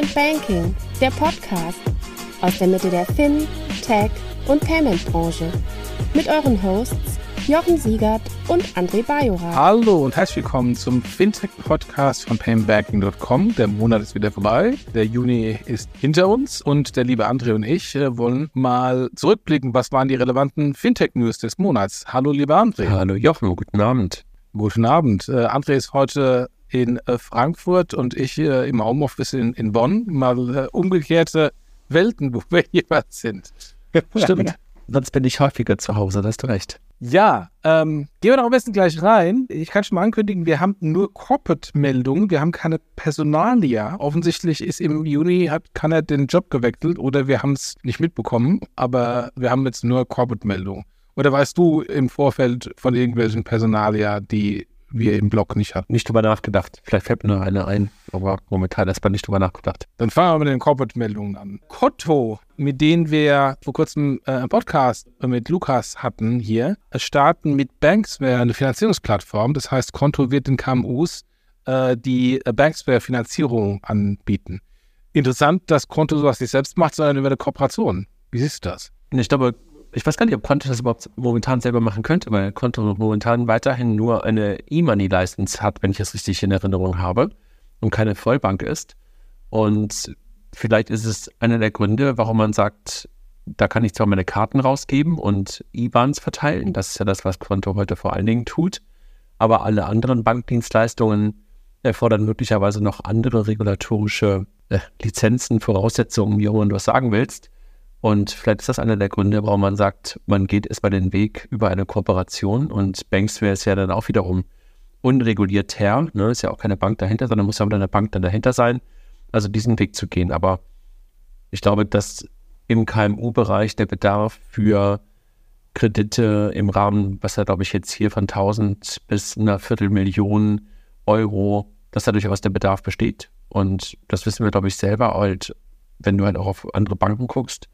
Instant Banking, der Podcast aus der Mitte der Fin, Tech und Payment Branche mit euren Hosts Jochen Siegert und André Bajora. Hallo und herzlich willkommen zum Fintech-Podcast von paymentbanking.com. Der Monat ist wieder vorbei, der Juni ist hinter uns und der liebe André und ich äh, wollen mal zurückblicken, was waren die relevanten Fintech-News des Monats. Hallo lieber André. Hallo Jochen, guten Abend. Guten Abend. Äh, André ist heute in äh, Frankfurt und ich äh, im Homeoffice in, in Bonn. Mal äh, umgekehrte Welten, wo wir jeweils sind. Stimmt. Sonst bin ich häufiger zu Hause, da hast du recht. Ja, ähm, gehen wir doch am besten gleich rein. Ich kann schon mal ankündigen, wir haben nur Corporate-Meldungen, wir haben keine Personalia. Offensichtlich ist im Juni, hat keiner den Job gewechselt oder wir haben es nicht mitbekommen, aber wir haben jetzt nur Corporate-Meldungen. Oder weißt du im Vorfeld von irgendwelchen Personalia, die wir im Blog nicht hatten? Nicht drüber nachgedacht. Vielleicht fällt mir nur eine ein, aber momentan erstmal nicht drüber nachgedacht. Dann fangen wir mit den Corporate-Meldungen an. Kotto, mit denen wir vor kurzem äh, einen Podcast mit Lukas hatten hier, starten mit Banksware eine Finanzierungsplattform. Das heißt, Konto wird den KMUs äh, die äh, Banksware-Finanzierung anbieten. Interessant, dass Konto sowas nicht selbst macht, sondern über eine Kooperation. Wie siehst du das? Ich glaube, ich weiß gar nicht, ob Konto das überhaupt momentan selber machen könnte, weil Konto momentan weiterhin nur eine E-Money-License hat, wenn ich es richtig in Erinnerung habe, und keine Vollbank ist. Und vielleicht ist es einer der Gründe, warum man sagt, da kann ich zwar meine Karten rausgeben und IBANs verteilen, das ist ja das, was Konto heute vor allen Dingen tut, aber alle anderen Bankdienstleistungen erfordern möglicherweise noch andere regulatorische äh, Lizenzen, Voraussetzungen, wie auch immer du was sagen willst. Und vielleicht ist das einer der Gründe, warum man sagt, man geht erstmal den Weg über eine Kooperation und Banksware ist ja dann auch wiederum unreguliert her. Ne? Ist ja auch keine Bank dahinter, sondern muss ja wieder eine Bank dann dahinter sein. Also diesen Weg zu gehen. Aber ich glaube, dass im KMU-Bereich der Bedarf für Kredite im Rahmen, was ja, glaube ich, jetzt hier von 1000 bis einer Viertelmillion Euro, dass da durchaus der Bedarf besteht. Und das wissen wir, glaube ich, selber halt, wenn du halt auch auf andere Banken guckst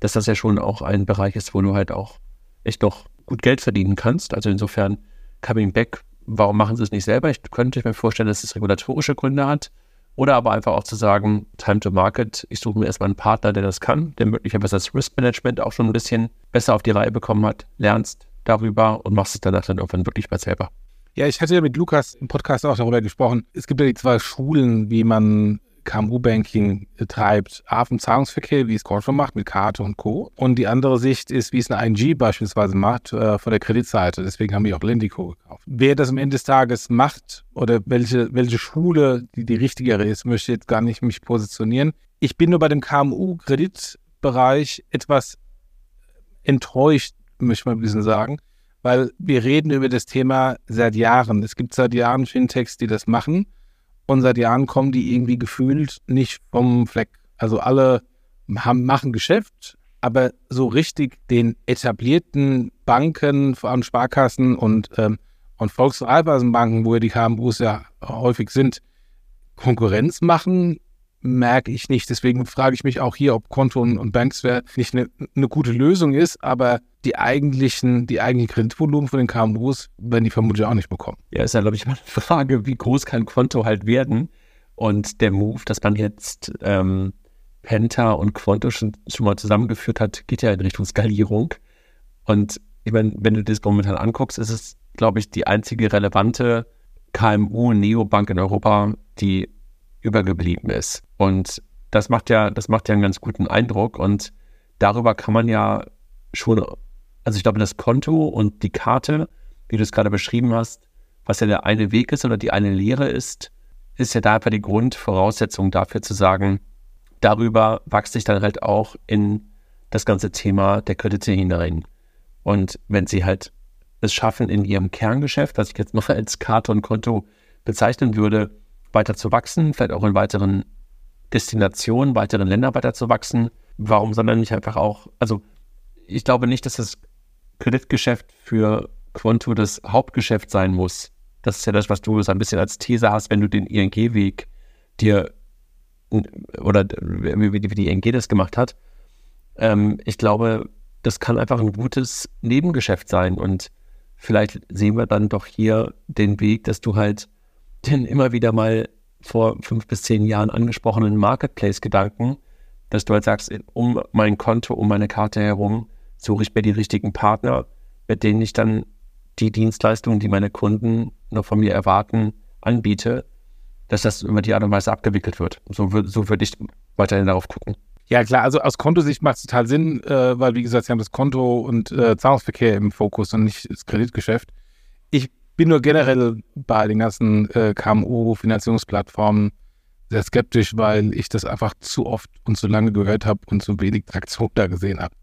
dass das ja schon auch ein Bereich ist, wo du halt auch echt noch gut Geld verdienen kannst. Also insofern, Coming Back, warum machen sie es nicht selber? Ich könnte mir vorstellen, dass es regulatorische Gründe hat. Oder aber einfach auch zu sagen, Time to Market, ich suche mir erstmal einen Partner, der das kann, der möglicherweise das Risk Management auch schon ein bisschen besser auf die Reihe bekommen hat, lernst darüber und machst es danach dann irgendwann wirklich mal selber. Ja, ich hatte ja mit Lukas im Podcast auch darüber gesprochen. Es gibt ja die zwei Schulen, wie man KMU-Banking treibt. A vom Zahlungsverkehr, wie es Corso macht mit Karte und Co. Und die andere Sicht ist, wie es eine ING beispielsweise macht äh, von der Kreditseite. Deswegen haben wir auch Lendico gekauft. Wer das am Ende des Tages macht oder welche, welche Schule die, die richtigere ist, möchte jetzt gar nicht mich positionieren. Ich bin nur bei dem KMU-Kreditbereich etwas enttäuscht, möchte ich mal ein bisschen sagen, weil wir reden über das Thema seit Jahren. Es gibt seit Jahren Fintechs, die das machen. Und seit Jahren kommen die irgendwie gefühlt nicht vom Fleck. Also alle haben, machen Geschäft, aber so richtig den etablierten Banken, vor allem Sparkassen und, ähm, und Volks- und Raiffeisenbanken, wo ja die KMUs ja häufig sind, Konkurrenz machen, merke ich nicht. Deswegen frage ich mich auch hier, ob Konto und, Banksware nicht eine, eine gute Lösung ist, aber die eigentlichen, die eigentlichen Kreditvolumen von den KMUs werden die vermutlich auch nicht bekommen. Ja, ist ja, glaube ich, mal eine Frage, wie groß kann Konto halt werden? Und der Move, dass man jetzt ähm, Penta und Quanto schon, schon mal zusammengeführt hat, geht ja in Richtung Skalierung. Und ich meine, wenn du das momentan anguckst, ist es, glaube ich, die einzige relevante KMU-Neobank in Europa, die übergeblieben ist. Und das macht ja, das macht ja einen ganz guten Eindruck. Und darüber kann man ja schon, also ich glaube, das Konto und die Karte, wie du es gerade beschrieben hast, was ja der eine Weg ist oder die eine Lehre ist, ist ja da einfach die Grundvoraussetzung dafür zu sagen, darüber wachse ich dann halt auch in das ganze Thema der Kredite hinein. Und wenn sie halt es schaffen, in ihrem Kerngeschäft, was ich jetzt noch als Karte und Konto bezeichnen würde, weiter zu wachsen, vielleicht auch in weiteren Destinationen, weiteren Ländern weiter zu wachsen. Warum, sondern nicht einfach auch, also ich glaube nicht, dass das Kreditgeschäft für Quanto das Hauptgeschäft sein muss. Das ist ja das, was du so ein bisschen als These hast, wenn du den ING-Weg dir oder wie, die ING das gemacht hat. Ähm, ich glaube, das kann einfach ein gutes Nebengeschäft sein und vielleicht sehen wir dann doch hier den Weg, dass du halt denn immer wieder mal vor fünf bis zehn Jahren angesprochenen Marketplace-Gedanken, dass du halt sagst, um mein Konto, um meine Karte herum suche ich mir die richtigen Partner, mit denen ich dann die Dienstleistungen, die meine Kunden noch von mir erwarten, anbiete, dass das über die Art und Weise abgewickelt wird. So, so würde ich weiterhin darauf gucken. Ja, klar, also aus Kontosicht macht es total Sinn, äh, weil, wie gesagt, sie haben das Konto und äh, Zahlungsverkehr im Fokus und nicht das Kreditgeschäft. Ich bin nur generell bei den ganzen äh, KMU-Finanzierungsplattformen sehr skeptisch, weil ich das einfach zu oft und zu lange gehört habe und zu wenig Traktion da gesehen habe.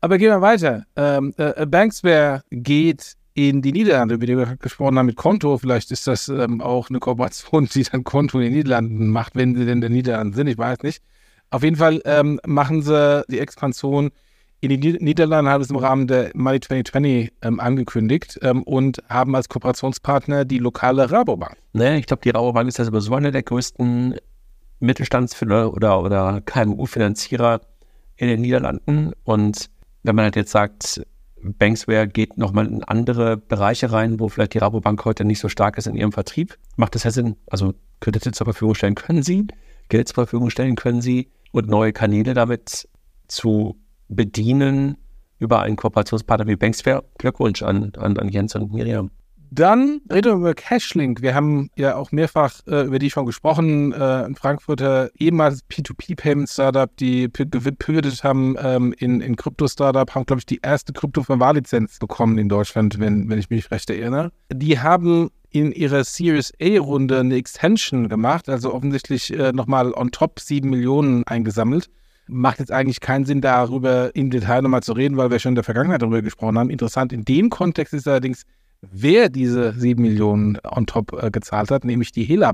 Aber gehen wir weiter. Ähm, äh, Banksware geht in die Niederlande, über die wir gesprochen haben, mit Konto. Vielleicht ist das ähm, auch eine Kooperation, die dann Konto in den Niederlanden macht, wenn sie denn in den Niederlanden sind. Ich weiß nicht. Auf jeden Fall ähm, machen sie die Expansion in die Niederlande, haben es im Rahmen der Money 2020 ähm, angekündigt ähm, und haben als Kooperationspartner die lokale Rabobank. Naja, ich glaube, die Rabobank ist ja sowieso einer der größten Mittelstandsfinanzierer oder, oder KMU-Finanzierer in den Niederlanden. Und wenn man halt jetzt sagt, Banksware geht nochmal in andere Bereiche rein, wo vielleicht die Rabobank heute nicht so stark ist in ihrem Vertrieb, macht das ja Sinn. Also Kredite zur Verfügung stellen können sie, Geld zur Verfügung stellen können sie und neue Kanäle damit zu bedienen über einen Kooperationspartner wie Banksware. Glückwunsch an, an, an Jens und Miriam. Dann reden wir über Cashlink. Wir haben ja auch mehrfach äh, über die schon gesprochen. Äh, ein Frankfurter ehemals P2P-Payment-Startup, die gepivotet haben ähm, in, in Krypto-Startup, haben, glaube ich, die erste Krypto-Verwahrlizenz bekommen in Deutschland, wenn, wenn ich mich recht erinnere. Die haben in ihrer Series A-Runde eine Extension gemacht, also offensichtlich äh, nochmal on top 7 Millionen eingesammelt. Macht jetzt eigentlich keinen Sinn, darüber im Detail nochmal zu reden, weil wir schon in der Vergangenheit darüber gesprochen haben. Interessant in dem Kontext ist allerdings, wer diese 7 Millionen on top äh, gezahlt hat, nämlich die Hela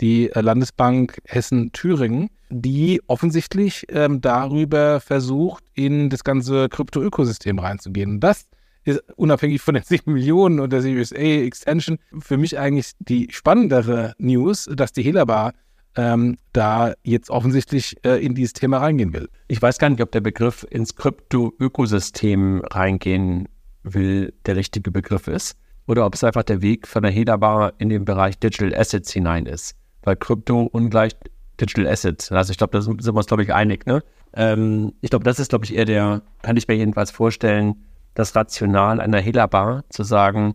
die äh, Landesbank Hessen-Thüringen, die offensichtlich ähm, darüber versucht, in das ganze Krypto-Ökosystem reinzugehen. das ist unabhängig von den 7 Millionen und der Series A Extension für mich eigentlich die spannendere News, dass die Hela ähm, da jetzt offensichtlich äh, in dieses Thema reingehen will. Ich weiß gar nicht, ob der Begriff ins Krypto-Ökosystem reingehen will, der richtige Begriff ist. Oder ob es einfach der Weg von der Hederbar in den Bereich Digital Assets hinein ist. Weil Krypto ungleich Digital Assets. Also ich glaube, da sind wir uns, glaube ich, einig. Ne? Ähm, ich glaube, das ist, glaube ich, eher der, kann ich mir jedenfalls vorstellen, das Rational einer Hela zu sagen,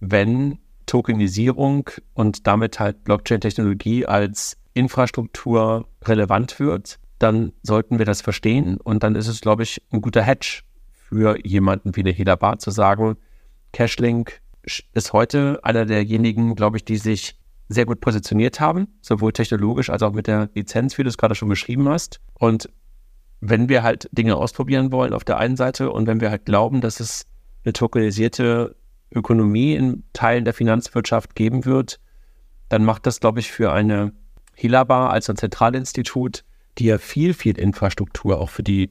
wenn Tokenisierung und damit halt Blockchain-Technologie als Infrastruktur relevant wird, dann sollten wir das verstehen und dann ist es, glaube ich, ein guter Hedge für jemanden wie eine Hela zu sagen, Cashlink ist heute einer derjenigen, glaube ich, die sich sehr gut positioniert haben, sowohl technologisch als auch mit der Lizenz, wie du es gerade schon beschrieben hast. Und wenn wir halt Dinge ausprobieren wollen auf der einen Seite und wenn wir halt glauben, dass es eine tokenisierte Ökonomie in Teilen der Finanzwirtschaft geben wird, dann macht das, glaube ich, für eine Hilabar als ein Zentralinstitut, die ja viel, viel Infrastruktur auch für die,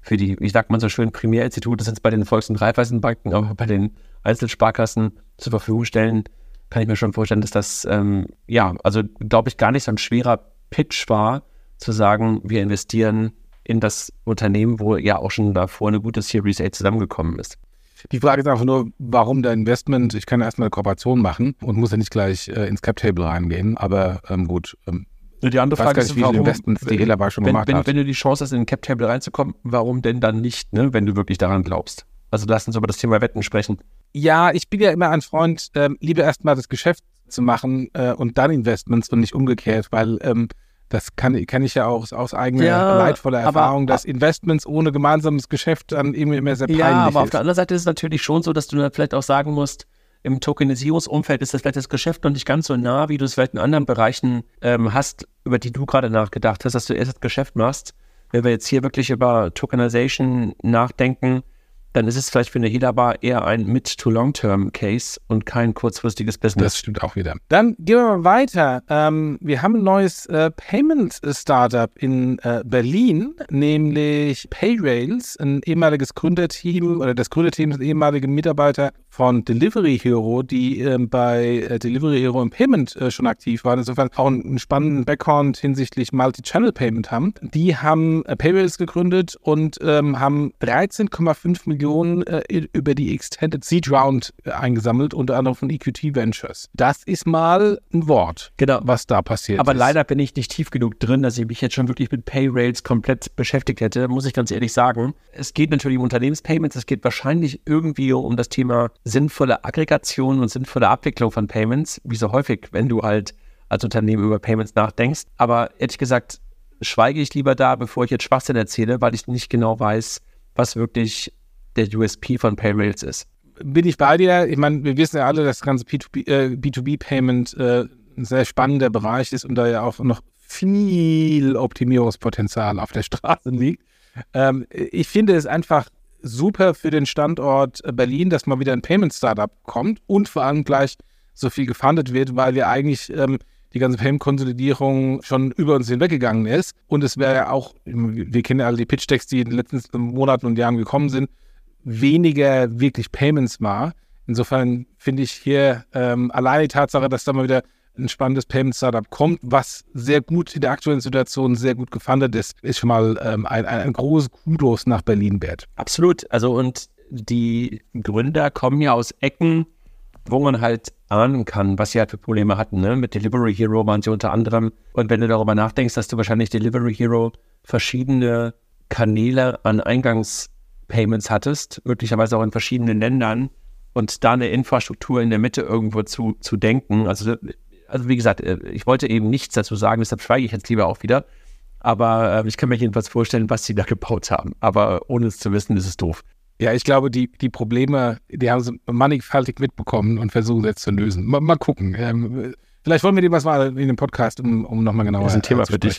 für die, ich sag mal so schön, Primärinstitute sind es bei den Volks- und Raiffeisenbanken, aber bei den Einzelsparkassen zur Verfügung stellen, kann ich mir schon vorstellen, dass das, ähm, ja, also glaube ich, gar nicht so ein schwerer Pitch war, zu sagen, wir investieren in das Unternehmen, wo ja auch schon davor eine gute Series A zusammengekommen ist. Die Frage ist einfach nur, warum der Investment? Ich kann ja erstmal eine Kooperation machen und muss ja nicht gleich äh, ins Cap-Table reingehen, aber ähm, gut. Ähm, die andere Frage ist, wie warum, Investments die Hela schon wenn, gemacht wenn, hat. Wenn du die Chance hast, in den Cap-Table reinzukommen, warum denn dann nicht, ne, wenn du wirklich daran glaubst? Also lass uns über das Thema Wetten sprechen. Ja, ich bin ja immer ein Freund, ähm, lieber erstmal das Geschäft zu machen äh, und dann Investments und nicht umgekehrt, weil ähm, das kann, kann ich ja auch aus eigener ja, leidvoller Erfahrung, dass Investments ohne gemeinsames Geschäft dann eben immer sehr peinlich Ja, aber ist. auf der anderen Seite ist es natürlich schon so, dass du dann vielleicht auch sagen musst, im Tokenisierungsumfeld ist das vielleicht das Geschäft noch nicht ganz so nah, wie du es vielleicht in anderen Bereichen ähm, hast, über die du gerade nachgedacht hast, dass du erst das Geschäft machst. Wenn wir jetzt hier wirklich über Tokenization nachdenken, dann ist es vielleicht für eine Helabar eher ein Mid-to-Long-Term-Case und kein kurzfristiges Business. Das stimmt auch wieder. Dann gehen wir mal weiter. Ähm, wir haben ein neues äh, Payment-Startup in äh, Berlin, nämlich Payrails, ein ehemaliges Gründerteam oder das Gründerteam ist ein ehemaliger Mitarbeiter von Delivery Hero, die ähm, bei äh, Delivery Hero im Payment äh, schon aktiv waren, insofern auch einen spannenden Background hinsichtlich Multi-Channel Payment haben. Die haben äh, Payrails gegründet und ähm, haben 13,5 Millionen äh, über die Extended Seed Round äh, eingesammelt, unter anderem von EQT Ventures. Das ist mal ein Wort, Genau. was da passiert Aber ist. leider bin ich nicht tief genug drin, dass ich mich jetzt schon wirklich mit Payrails komplett beschäftigt hätte, muss ich ganz ehrlich sagen. Es geht natürlich um Unternehmenspayments, es geht wahrscheinlich irgendwie um das Thema sinnvolle Aggregation und sinnvolle Abwicklung von Payments, wie so häufig, wenn du halt als Unternehmen über Payments nachdenkst. Aber ehrlich gesagt, schweige ich lieber da, bevor ich jetzt Schwachsinn erzähle, weil ich nicht genau weiß, was wirklich der USP von Payrails ist. bin ich bei dir. Ich meine, wir wissen ja alle, dass das ganze P2P, äh, B2B-Payment äh, ein sehr spannender Bereich ist und da ja auch noch viel Optimierungspotenzial auf der Straße liegt. Ähm, ich finde es einfach super für den Standort äh, Berlin, dass mal wieder ein Payment-Startup kommt und vor allem gleich so viel gefundet wird, weil wir eigentlich ähm, die ganze Payment-Konsolidierung schon über uns hinweggegangen ist. Und es wäre ja auch, wir kennen ja alle die Pitch-Decks, die in den letzten Monaten und Jahren gekommen sind, weniger wirklich Payments war. Insofern finde ich hier ähm, allein die Tatsache, dass da mal wieder ein spannendes Payment-Startup kommt, was sehr gut in der aktuellen Situation sehr gut gefundet ist, ist schon mal ähm, ein, ein, ein großes Kudos nach Berlin wert. Absolut. Also und die Gründer kommen ja aus Ecken, wo man halt ahnen kann, was sie halt für Probleme hatten. Ne? Mit Delivery Hero waren sie unter anderem. Und wenn du darüber nachdenkst, dass du wahrscheinlich Delivery Hero verschiedene Kanäle an Eingangspayments hattest, möglicherweise auch in verschiedenen Ländern und da eine Infrastruktur in der Mitte irgendwo zu, zu denken. Also, also wie gesagt, äh, ich wollte eben nichts dazu sagen, deshalb schweige ich jetzt lieber auch wieder. Aber äh, ich kann mir jedenfalls vorstellen, was sie da gebaut haben. Aber ohne es zu wissen, ist es doof. Ja, ich glaube, die, die Probleme, die haben sie mannigfaltig mitbekommen und versuchen jetzt zu lösen. Mal, mal gucken. Ähm, vielleicht wollen wir dem was mal in dem Podcast, um, um nochmal genauer Das ist ein Thema zu für dich.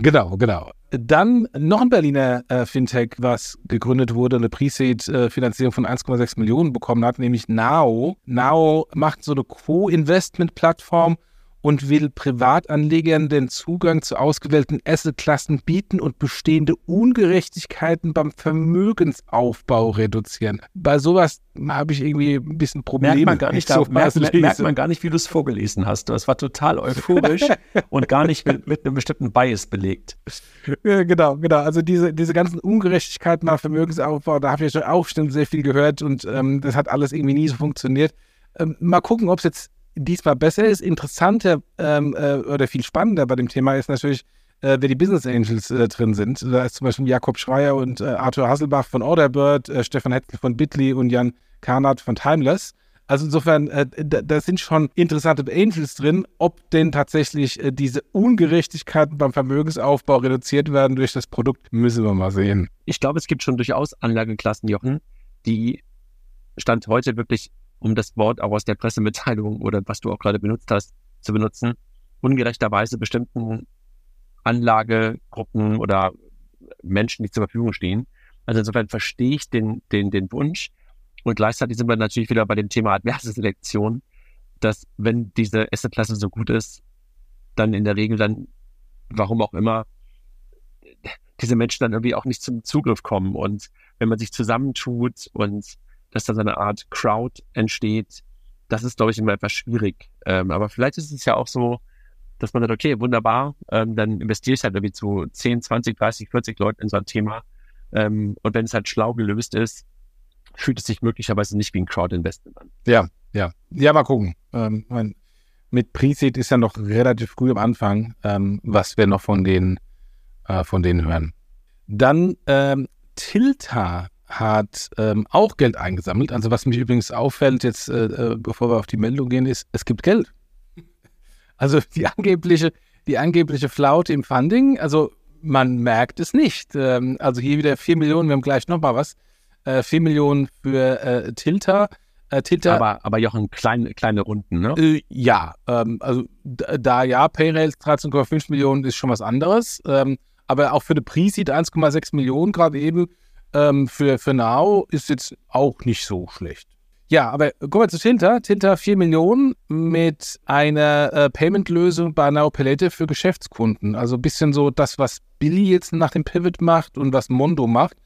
Genau, genau. Dann noch ein Berliner äh, Fintech, was gegründet wurde, eine Pre-Seed-Finanzierung von 1,6 Millionen bekommen hat, nämlich Nao. Nao macht so eine Co-Investment-Plattform und will Privatanlegern den Zugang zu ausgewählten Assetklassen bieten und bestehende Ungerechtigkeiten beim Vermögensaufbau reduzieren. Bei sowas habe ich irgendwie ein bisschen Probleme. Merkt man gar nicht, da, merkt, merkt man gar nicht, wie du es vorgelesen hast. Das war total euphorisch und gar nicht mit, mit einem bestimmten Bias belegt. Ja, genau, genau. Also diese, diese ganzen Ungerechtigkeiten beim Vermögensaufbau, da habe ich ja schon auch schon sehr viel gehört und ähm, das hat alles irgendwie nie so funktioniert. Ähm, mal gucken, ob es jetzt diesmal besser ist. Interessanter ähm, äh, oder viel spannender bei dem Thema ist natürlich, äh, wer die Business Angels äh, drin sind. Da ist zum Beispiel Jakob Schreier und äh, Arthur Hasselbach von Orderbird, äh, Stefan Hetzel von Bitly und Jan Karnat von Timeless. Also insofern, äh, da, da sind schon interessante Angels drin. Ob denn tatsächlich äh, diese Ungerechtigkeiten beim Vermögensaufbau reduziert werden durch das Produkt, müssen wir mal sehen. Ich glaube, es gibt schon durchaus Anlageklassen, Jochen, die Stand heute wirklich, um das Wort auch aus der Pressemitteilung oder was du auch gerade benutzt hast, zu benutzen, ungerechterweise bestimmten Anlagegruppen oder Menschen, die zur Verfügung stehen. Also insofern verstehe ich den, den, den Wunsch und gleichzeitig sind wir natürlich wieder bei dem Thema adverse Selektion, dass wenn diese Assetklasse so gut ist, dann in der Regel dann, warum auch immer, diese Menschen dann irgendwie auch nicht zum Zugriff kommen. Und wenn man sich zusammentut und dass da so eine Art Crowd entsteht, das ist, glaube ich, immer etwas schwierig. Ähm, aber vielleicht ist es ja auch so, dass man sagt, okay, wunderbar, ähm, dann investiere ich halt irgendwie zu 10, 20, 30, 40 Leuten in so ein Thema. Ähm, und wenn es halt schlau gelöst ist, fühlt es sich möglicherweise nicht wie ein Crowd-Investment an. Ja, ja. Ja, mal gucken. Ähm, mein, mit Pre-Seed ist ja noch relativ früh am Anfang, ähm, was wir noch von denen, äh, von denen hören. Dann ähm, Tilta hat ähm, auch Geld eingesammelt. Also was mich übrigens auffällt, jetzt äh, äh, bevor wir auf die Meldung gehen, ist, es gibt Geld. Also die angebliche, die angebliche Flaute im Funding, also man merkt es nicht. Ähm, also hier wieder 4 Millionen, wir haben gleich nochmal was. Äh, 4 Millionen für äh, Tilta. Äh, Tilta Aber, aber Jochen, kleine, kleine Runden, ne? äh, ja, ähm, also da, da ja, Payrails 13,5 Millionen ist schon was anderes. Ähm, aber auch für eine Pre-Seed 1,6 Millionen gerade eben ähm, für, für Now ist jetzt auch nicht so schlecht. Ja, aber kommen wir zu Tinta. Tinta 4 Millionen mit einer äh, Payment-Lösung bei Now Palette für Geschäftskunden. Also ein bisschen so das, was Billy jetzt nach dem Pivot macht und was Mondo macht.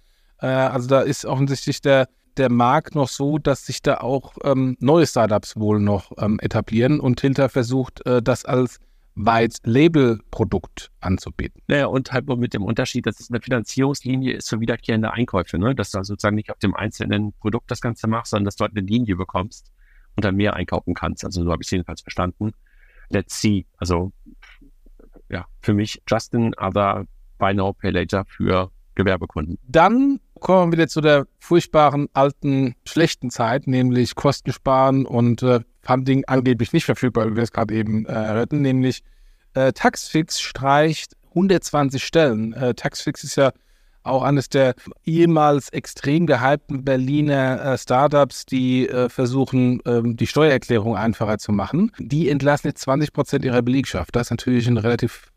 Äh, also da ist offensichtlich der, der Markt noch so, dass sich da auch ähm, neue Startups wohl noch ähm, etablieren und Tilter versucht, äh, das als White-Label-Produkt anzubieten. Naja, und halt nur mit dem Unterschied, dass es eine Finanzierungslinie ist für wiederkehrende Einkäufe, ne? dass du also sozusagen nicht auf dem einzelnen Produkt das Ganze machst, sondern dass du halt eine Linie bekommst und dann mehr einkaufen kannst. Also so habe ich es jedenfalls verstanden. Let's see. Also ja, für mich Justin, aber Buy Now, Pay Later für Gewerbekunden. Dann kommen wir wieder zu der furchtbaren alten schlechten Zeit, nämlich Kosten sparen und äh, Funding angeblich nicht verfügbar, wie wir es gerade eben äh, nämlich äh, Taxfix streicht 120 Stellen. Äh, Taxfix ist ja auch eines der ehemals extrem gehypten Berliner äh, Startups, die äh, versuchen, ähm, die Steuererklärung einfacher zu machen. Die entlassen jetzt 20 Prozent ihrer Belegschaft. Das ist natürlich eine relativ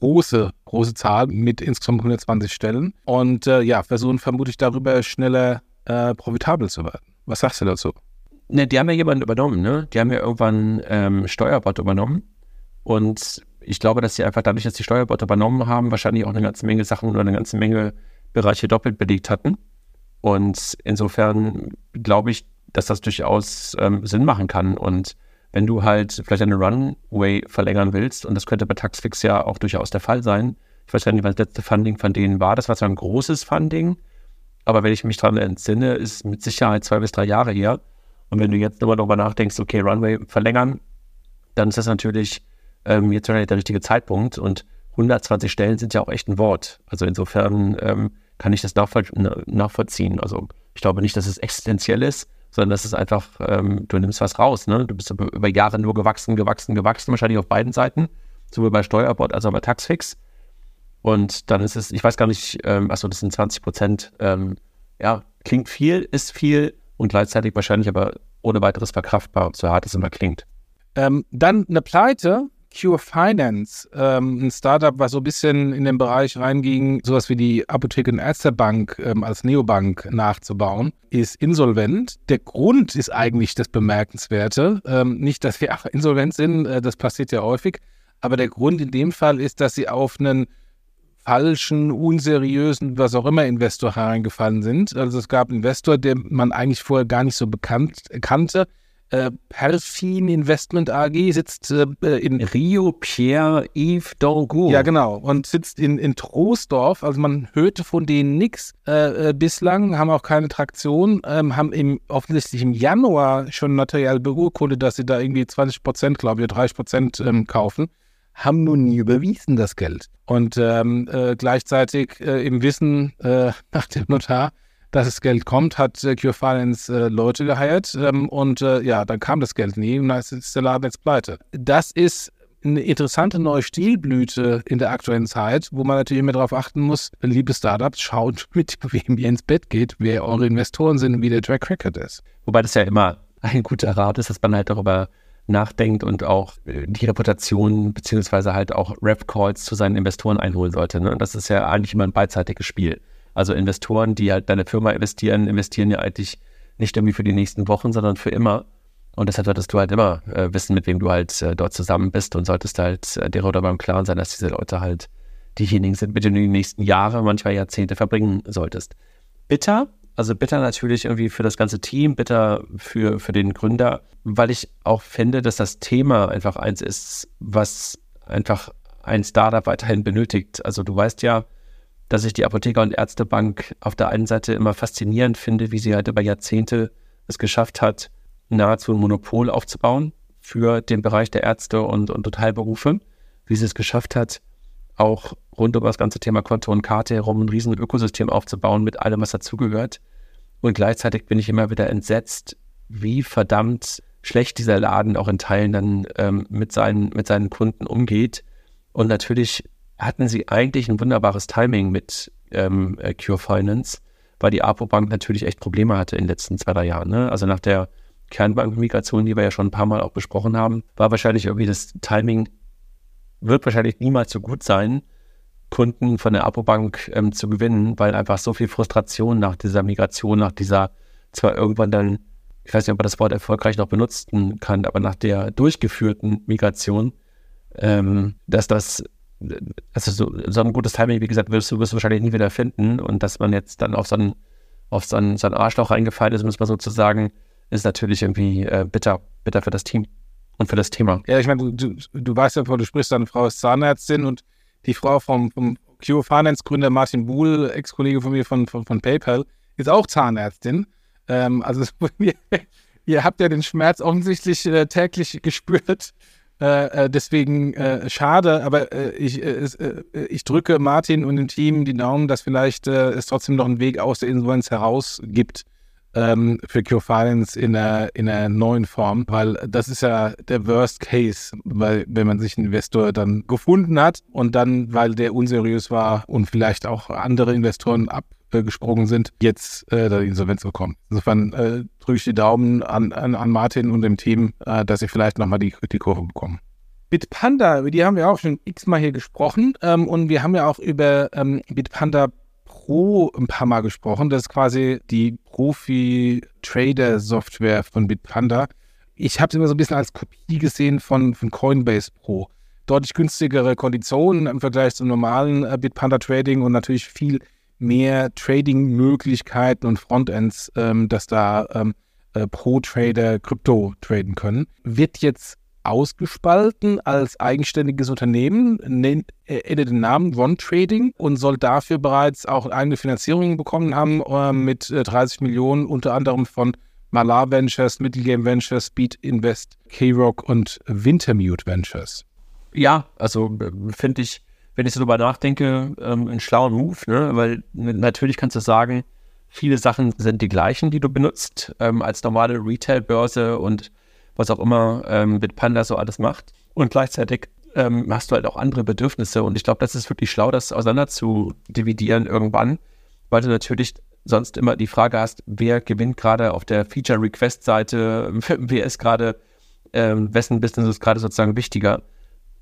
große, große Zahl mit insgesamt 120 Stellen. Und äh, ja, versuchen vermutlich darüber schneller äh, profitabel zu werden. Was sagst du dazu? Ne, die haben ja jemanden übernommen, ne? Die haben ja irgendwann ähm, Steuerbot übernommen. Und ich glaube, dass sie einfach dadurch, dass die Steuerbot übernommen haben, wahrscheinlich auch eine ganze Menge Sachen oder eine ganze Menge Bereiche doppelt belegt hatten. Und insofern glaube ich, dass das durchaus ähm, Sinn machen kann. Und wenn du halt vielleicht eine Runway verlängern willst, und das könnte bei Taxfix ja auch durchaus der Fall sein. Ich weiß gar nicht, was das letzte Funding von denen war. Das war zwar ein großes Funding, aber wenn ich mich daran entsinne, ist mit Sicherheit zwei bis drei Jahre her. Und wenn du jetzt nochmal darüber nachdenkst, okay, Runway verlängern, dann ist das natürlich ähm, jetzt der richtige Zeitpunkt. Und 120 Stellen sind ja auch echt ein Wort. Also insofern ähm, kann ich das nachvoll nachvollziehen. Also ich glaube nicht, dass es existenziell ist, sondern das ist einfach, ähm, du nimmst was raus. Ne? Du bist über, Jahre nur gewachsen, gewachsen, gewachsen, wahrscheinlich auf beiden Seiten, sowohl bei Steuerbord als auch bei Taxfix. Und dann ist es, ich weiß gar nicht, ähm, achso, das sind 20 Prozent. Ähm, ja, klingt viel, ist viel und gleichzeitig wahrscheinlich aber ohne weiteres verkraftbar, so hart es immer klingt. Ähm, dann eine Pleite, Cure Finance, ähm, ein Startup, was so ein bisschen in den Bereich reinging, sowas wie die Apotheke und Ärztebank ähm, als Neobank nachzubauen, ist insolvent. Der Grund ist eigentlich das Bemerkenswerte. Ähm, nicht, dass wir insolvent sind, äh, das passiert ja häufig, aber der Grund in dem Fall ist, dass sie auf einen falschen, unseriösen, was auch immer Investor hereingefallen sind. Also es gab einen Investor, den man eigentlich vorher gar nicht so bekannt kannte, äh, Perfin Investment AG sitzt äh, in Rio Pierre Yves Dangour. Ja, genau. Und sitzt in, in Troisdorf. Also man hörte von denen nichts äh, äh, bislang, haben auch keine Traktion, ähm, haben im, offensichtlich im Januar schon notariell beurkundet, dass sie da irgendwie 20 Prozent, glaube ich, 30 Prozent ähm, kaufen haben nur nie überwiesen das Geld. Und ähm, äh, gleichzeitig äh, im Wissen äh, nach dem Notar dass das Geld kommt, hat äh, Cure Finance äh, Leute geheiert ähm, und äh, ja, dann kam das Geld nie und dann ist der Laden jetzt pleite. Das ist eine interessante neue Stilblüte in der aktuellen Zeit, wo man natürlich immer darauf achten muss, liebe Startups, schaut mit wem ihr ins Bett geht, wer eure Investoren sind und wie der Track Record ist. Wobei das ja immer ein guter Rat ist, dass man halt darüber nachdenkt und auch äh, die Reputation beziehungsweise halt auch Rap-Calls zu seinen Investoren einholen sollte. Ne? Das ist ja eigentlich immer ein beidseitiges Spiel. Also Investoren, die halt deine Firma investieren, investieren ja eigentlich nicht irgendwie für die nächsten Wochen, sondern für immer. Und deshalb solltest du halt immer äh, wissen, mit wem du halt äh, dort zusammen bist und solltest halt äh, dir oder beim Klaren sein, dass diese Leute halt diejenigen sind, mit denen du die nächsten Jahre, manchmal Jahrzehnte verbringen solltest. Bitter, also bitter natürlich irgendwie für das ganze Team, bitter für, für den Gründer, weil ich auch finde, dass das Thema einfach eins ist, was einfach ein Startup weiterhin benötigt. Also du weißt ja, dass ich die Apotheker- und Ärztebank auf der einen Seite immer faszinierend finde, wie sie halt über Jahrzehnte es geschafft hat, nahezu ein Monopol aufzubauen für den Bereich der Ärzte und, und Teilberufe, wie sie es geschafft hat, auch rund um das ganze Thema Konto und Karte herum ein riesen Ökosystem aufzubauen mit allem, was dazugehört. Und gleichzeitig bin ich immer wieder entsetzt, wie verdammt schlecht dieser Laden auch in Teilen dann ähm, mit, seinen, mit seinen Kunden umgeht. Und natürlich hatten sie eigentlich ein wunderbares Timing mit ähm, äh, Cure Finance, weil die APO-Bank natürlich echt Probleme hatte in den letzten zwei, drei Jahren. Ne? Also nach der Kernbankmigration, die wir ja schon ein paar Mal auch besprochen haben, war wahrscheinlich irgendwie das Timing, wird wahrscheinlich niemals so gut sein, Kunden von der APO-Bank ähm, zu gewinnen, weil einfach so viel Frustration nach dieser Migration, nach dieser zwar irgendwann dann, ich weiß nicht, ob man das Wort erfolgreich noch benutzen kann, aber nach der durchgeführten Migration, ähm, dass das also so, so ein gutes Timing, wie gesagt, wirst du, wirst du wahrscheinlich nie wieder finden und dass man jetzt dann auf so einen auf seinen, seinen Arschloch reingefallen ist, muss man sozusagen, ist natürlich irgendwie äh, bitter, bitter für das Team und für das Thema. Ja, ich meine, du, du weißt ja, du sprichst, deine Frau ist Zahnärztin und die Frau vom, vom Q Finance Gründer Martin Buhl, Ex-Kollege von mir von, von, von PayPal, ist auch Zahnärztin. Ähm, also ihr, ihr, habt ja den Schmerz offensichtlich äh, täglich gespürt. Äh, äh deswegen äh, schade, aber äh, ich, äh, ich drücke Martin und dem Team die Daumen, dass vielleicht es trotzdem noch einen Weg aus der Insolvenz heraus gibt ähm, für Q Finance in einer, in einer neuen Form, weil das ist ja der Worst Case, weil wenn man sich einen Investor dann gefunden hat und dann, weil der unseriös war und vielleicht auch andere Investoren abgesprungen sind, jetzt äh, da die Insolvenz bekommen. Insofern äh, drücke ich die Daumen an, an, an Martin und dem Team, äh, dass sie vielleicht nochmal die, die Kurve bekommen. Bitpanda, über die haben wir auch schon x-mal hier gesprochen ähm, und wir haben ja auch über ähm, Bitpanda Pro ein paar Mal gesprochen. Das ist quasi die Profi-Trader-Software von Bitpanda. Ich habe es immer so ein bisschen als Kopie gesehen von, von Coinbase Pro. Deutlich günstigere Konditionen im Vergleich zum normalen äh, Bitpanda Trading und natürlich viel mehr Trading-Möglichkeiten und Frontends, ähm, dass da ähm, äh, Pro-Trader Krypto traden können. Wird jetzt ausgespalten als eigenständiges Unternehmen, nennt, äh, den Namen One Trading und soll dafür bereits auch eigene Finanzierungen bekommen haben äh, mit äh, 30 Millionen, unter anderem von Malar Ventures, Middle Game Ventures, Speed Invest, K-Rock und Wintermute Ventures. Ja, also äh, finde ich, wenn ich so darüber nachdenke, ähm, einen schlauen Move, ne? weil natürlich kannst du sagen, viele Sachen sind die gleichen, die du benutzt ähm, als normale Retail-Börse und was auch immer ähm, Bitpanda so alles macht. Und gleichzeitig ähm, hast du halt auch andere Bedürfnisse. Und ich glaube, das ist wirklich schlau, das auseinander zu dividieren irgendwann, weil du natürlich sonst immer die Frage hast, wer gewinnt gerade auf der Feature-Request-Seite, wer ist gerade, ähm, wessen Business ist gerade sozusagen wichtiger.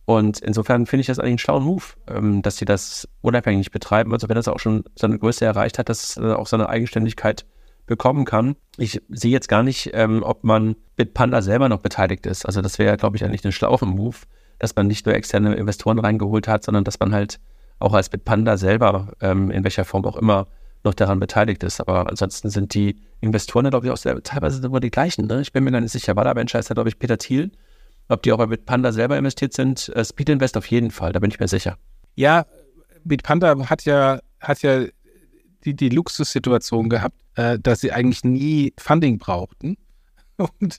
Und insofern finde ich das eigentlich einen schlauen Move, ähm, dass sie das unabhängig betreiben. Also wenn das auch schon so eine Größe erreicht hat, dass es äh, auch seine Eigenständigkeit bekommen kann. Ich sehe jetzt gar nicht, ähm, ob man Bitpanda selber noch beteiligt ist. Also das wäre, glaube ich, eigentlich ein schlauer Move, dass man nicht nur externe Investoren reingeholt hat, sondern dass man halt auch als Bitpanda selber, ähm, in welcher Form auch immer, noch daran beteiligt ist. Aber ansonsten sind die Investoren, glaube ich, auch teilweise immer die gleichen. Ne? Ich bin mir gar nicht sicher. Wada Venture ist ja, glaube ich, Peter Thiel. Ob die auch bei Bitpanda selber investiert sind, äh, Speed Invest auf jeden Fall, da bin ich mir sicher. Ja, Bitpanda hat ja, hat ja die, die Luxussituation gehabt, äh, dass sie eigentlich nie Funding brauchten und,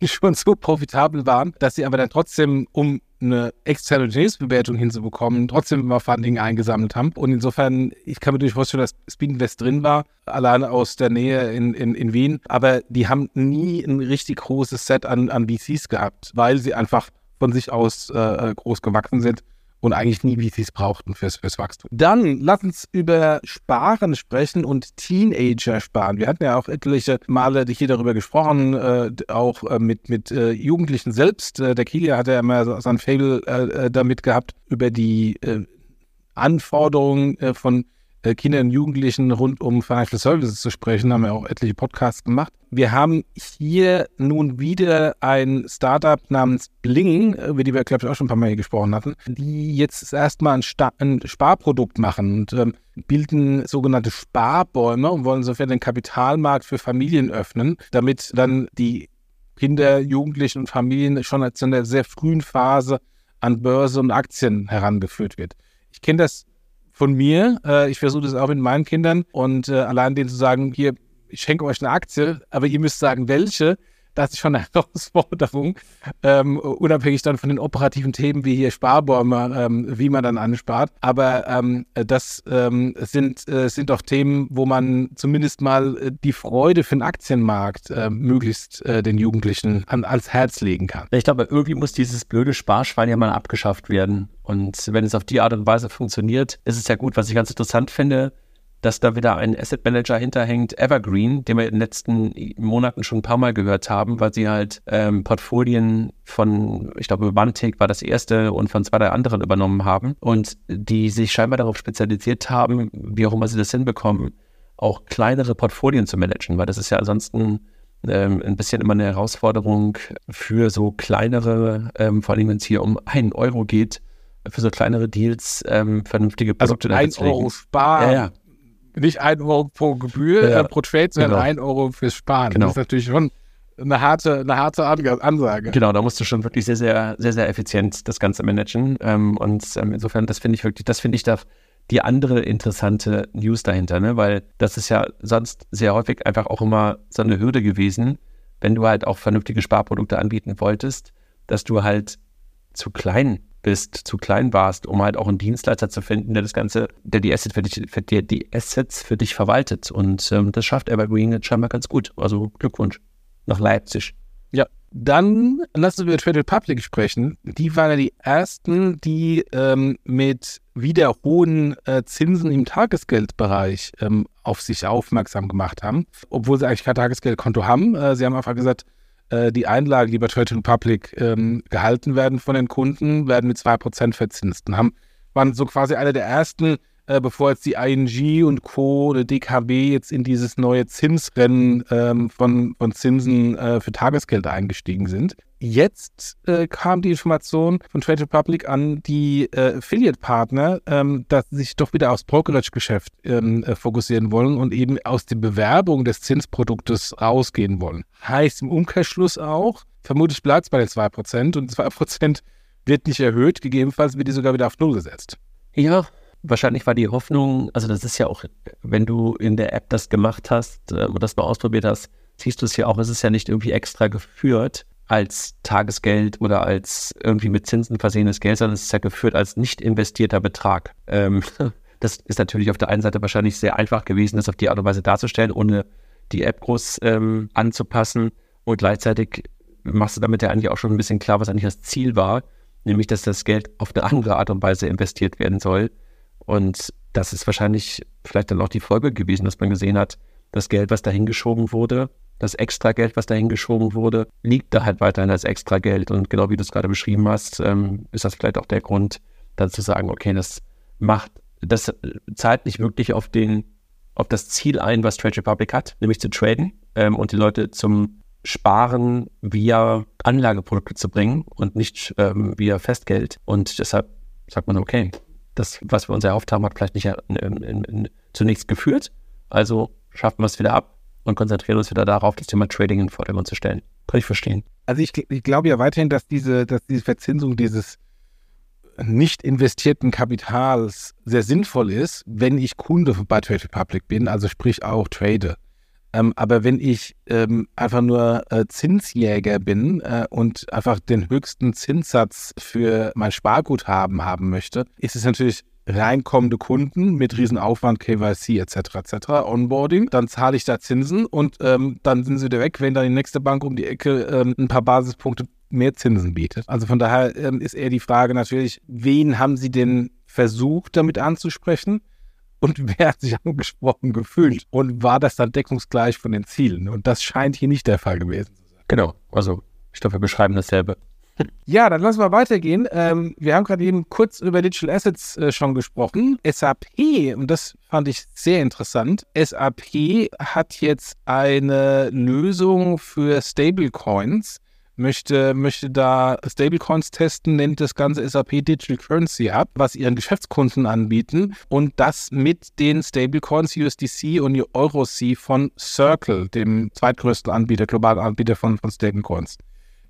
und, schon so profitabel waren, dass sie aber dann trotzdem, um eine externe Unternehmensbewertung hinzubekommen, trotzdem immer Funding eingesammelt haben. Und insofern, ich kann mir durchaus vorstellen, dass Speedinvest drin war, alleine aus der Nähe in, in, in Wien. Aber die haben nie ein richtig großes Set an, an VCs gehabt, weil sie einfach von sich aus äh, groß gewachsen sind und eigentlich nie, wie sie es brauchten fürs, fürs Wachstum. Dann lass uns über Sparen sprechen und Teenager sparen. Wir hatten ja auch etliche Male hier darüber gesprochen, äh, auch äh, mit, mit äh, Jugendlichen selbst. Äh, der Kilian hat ja immer sein Fable äh, äh, damit gehabt, über die Anforderungen von Kindern und Jugendlichen rund um Financial Services zu sprechen, haben wir auch etliche Podcasts gemacht. Wir haben hier nun wieder ein Startup namens Bling, über die wir, glaube ich, auch schon ein paar Mal hier gesprochen hatten, die jetzt erstmal ein, ein Sparprodukt machen und ähm, bilden sogenannte Sparbäume und wollen insofern den Kapitalmarkt für Familien öffnen, damit dann die Kinder, Jugendlichen und Familien schon zu einer sehr frühen Phase an Börse und Aktien herangeführt wird. Ich kenne das von mir. Äh, ich versuche das auch mit meinen Kindern und äh, allein denen zu sagen, hier, ich schenke euch eine Aktie, aber ihr müsst sagen, welche das ist schon eine Herausforderung, ähm, unabhängig dann von den operativen Themen wie hier Sparbäume, ähm, wie man dann anspart. Aber ähm, das ähm, sind, äh, sind doch Themen, wo man zumindest mal äh, die Freude für den Aktienmarkt äh, möglichst äh, den Jugendlichen an, ans Herz legen kann. Ich glaube, irgendwie muss dieses blöde Sparschwein ja mal abgeschafft werden. Und wenn es auf die Art und Weise funktioniert, ist es ja gut. Was ich ganz interessant finde, dass da wieder ein Asset Manager hinterhängt, Evergreen, den wir in den letzten Monaten schon ein paar Mal gehört haben, weil sie halt ähm, Portfolien von, ich glaube, Vantik war das erste und von zwei, drei anderen übernommen haben und die sich scheinbar darauf spezialisiert haben, wie auch immer sie das hinbekommen, auch kleinere Portfolien zu managen, weil das ist ja ansonsten ähm, ein bisschen immer eine Herausforderung für so kleinere, ähm, vor allem wenn es hier um einen Euro geht, für so kleinere Deals ähm, vernünftige also Produkte also ein Euro sparen. Ja, ja Nicht ein Euro pro Gebühr, Ja. äh, pro Trade, sondern Genau. ein Euro fürs Sparen. Genau. Das ist natürlich schon eine harte, eine harte Ansage. Genau, da musst du schon wirklich sehr, sehr, sehr, sehr effizient das Ganze managen. Ähm, und ähm, insofern, das finde ich wirklich, das finde ich da die andere interessante News dahinter, ne? Weil das ist ja sonst sehr häufig einfach auch immer so eine Hürde gewesen, wenn du halt auch vernünftige Sparprodukte anbieten wolltest, dass du halt zu klein bist, zu klein warst, um halt auch einen Dienstleister zu finden, der das Ganze, der die Assets für dich, für die, Assets für dich verwaltet. Und ähm, das schafft Evergreen jetzt scheinbar ganz gut. Also Glückwunsch nach Leipzig. Ja. Dann lass uns über Trade Republic sprechen. Die waren ja die ersten, die ähm, mit wieder hohen äh, Zinsen im Tagesgeldbereich ähm, auf sich aufmerksam gemacht haben, obwohl sie eigentlich kein Tagesgeldkonto haben. Äh, sie haben einfach gesagt, äh, die Einlagen, die bei Trade Republic ähm, gehalten werden von den Kunden, werden mit 2% verzinst. Und haben, waren so quasi einer der ersten, äh, bevor jetzt die ING und Co. oder DKB jetzt in dieses neue Zinsrennen ähm, von, von Zinsen äh, für Tagesgeld eingestiegen sind. Jetzt äh, kam die Information von Trade Republic an die äh, Affiliate-Partner, ähm, dass sie sich doch wieder aufs Brokerage-Geschäft ähm, äh, fokussieren wollen und eben aus der Bewerbung des Zinsproduktes rausgehen wollen. Heißt im Umkehrschluss auch, vermutlich bleibt es bei den 2% und 2% wird nicht erhöht, gegebenenfalls wird die sogar wieder auf Null gesetzt. Ja, wahrscheinlich war die Hoffnung, also das ist ja auch, wenn du in der App das gemacht hast äh, und das mal ausprobiert hast, siehst du es ja auch, es ist ja nicht irgendwie extra geführt als Tagesgeld oder als irgendwie mit Zinsen versehenes Geld, sondern es ist ja geführt als nicht investierter Betrag. Ähm, das ist natürlich auf der einen Seite wahrscheinlich sehr einfach gewesen, das auf die Art und Weise darzustellen, ohne die App groß ähm, anzupassen. Und gleichzeitig machst du damit ja eigentlich auch schon ein bisschen klar, was eigentlich das Ziel war, nämlich dass das Geld auf eine andere Art und Weise investiert werden soll. Und das ist wahrscheinlich vielleicht dann auch die Folge gewesen, dass man gesehen hat, das Geld, was dahin geschoben wurde, das extra Geld, was dahin geschoben wurde, liegt da halt weiterhin als extra Geld. Und genau wie du es gerade beschrieben hast, ähm, ist das vielleicht auch der Grund, dann zu sagen, okay, das macht, das zahlt nicht wirklich auf den, auf das Ziel ein, was Trade Republic hat, nämlich zu traden ähm, und die Leute zum Sparen via Anlageprodukte zu bringen und nicht ähm, via Festgeld. Und deshalb sagt man, okay, das, was wir uns erhofft haben, hat vielleicht nicht in, in, in, zunächst geführt. Also schaffen wir es wieder ab und konzentrieren uns wieder darauf, das Thema Trading in den Vordergrund zu stellen. Kann ich verstehen. Also ich, ich glaube ja weiterhin, dass diese, dass diese Verzinsung dieses nicht investierten Kapitals sehr sinnvoll ist, wenn ich Kunde bei Trade Republic bin, also sprich auch trade. Ähm, aber wenn ich ähm, einfach nur äh, Zinsjäger bin äh, und einfach den höchsten Zinssatz für mein Sparguthaben haben möchte, ist es natürlich reinkommende Kunden mit Riesenaufwand, KYC etc. etc. Onboarding, dann zahle ich da Zinsen und ähm, dann sind sie wieder weg, wenn dann die nächste Bank um die Ecke ähm, ein paar Basispunkte mehr Zinsen bietet. Also von daher ähm, ist eher die Frage natürlich, wen haben sie denn versucht damit anzusprechen? Und wer hat sich angesprochen gefühlt? Und war das dann deckungsgleich von den Zielen? Und das scheint hier nicht der Fall gewesen zu sein. Genau, also ich glaube, wir beschreiben dasselbe. Ja, dann lassen wir weitergehen. Ähm, wir haben gerade eben kurz über Digital Assets äh, schon gesprochen. SAP, und das fand ich sehr interessant, SAP hat jetzt eine Lösung für Stablecoins, möchte, möchte da Stablecoins testen, nennt das ganze SAP Digital Currency Hub, was ihren Geschäftskunden anbieten und das mit den Stablecoins USDC und EuroC von Circle, dem zweitgrößten Anbieter, globalen Anbieter von, von Stablecoins.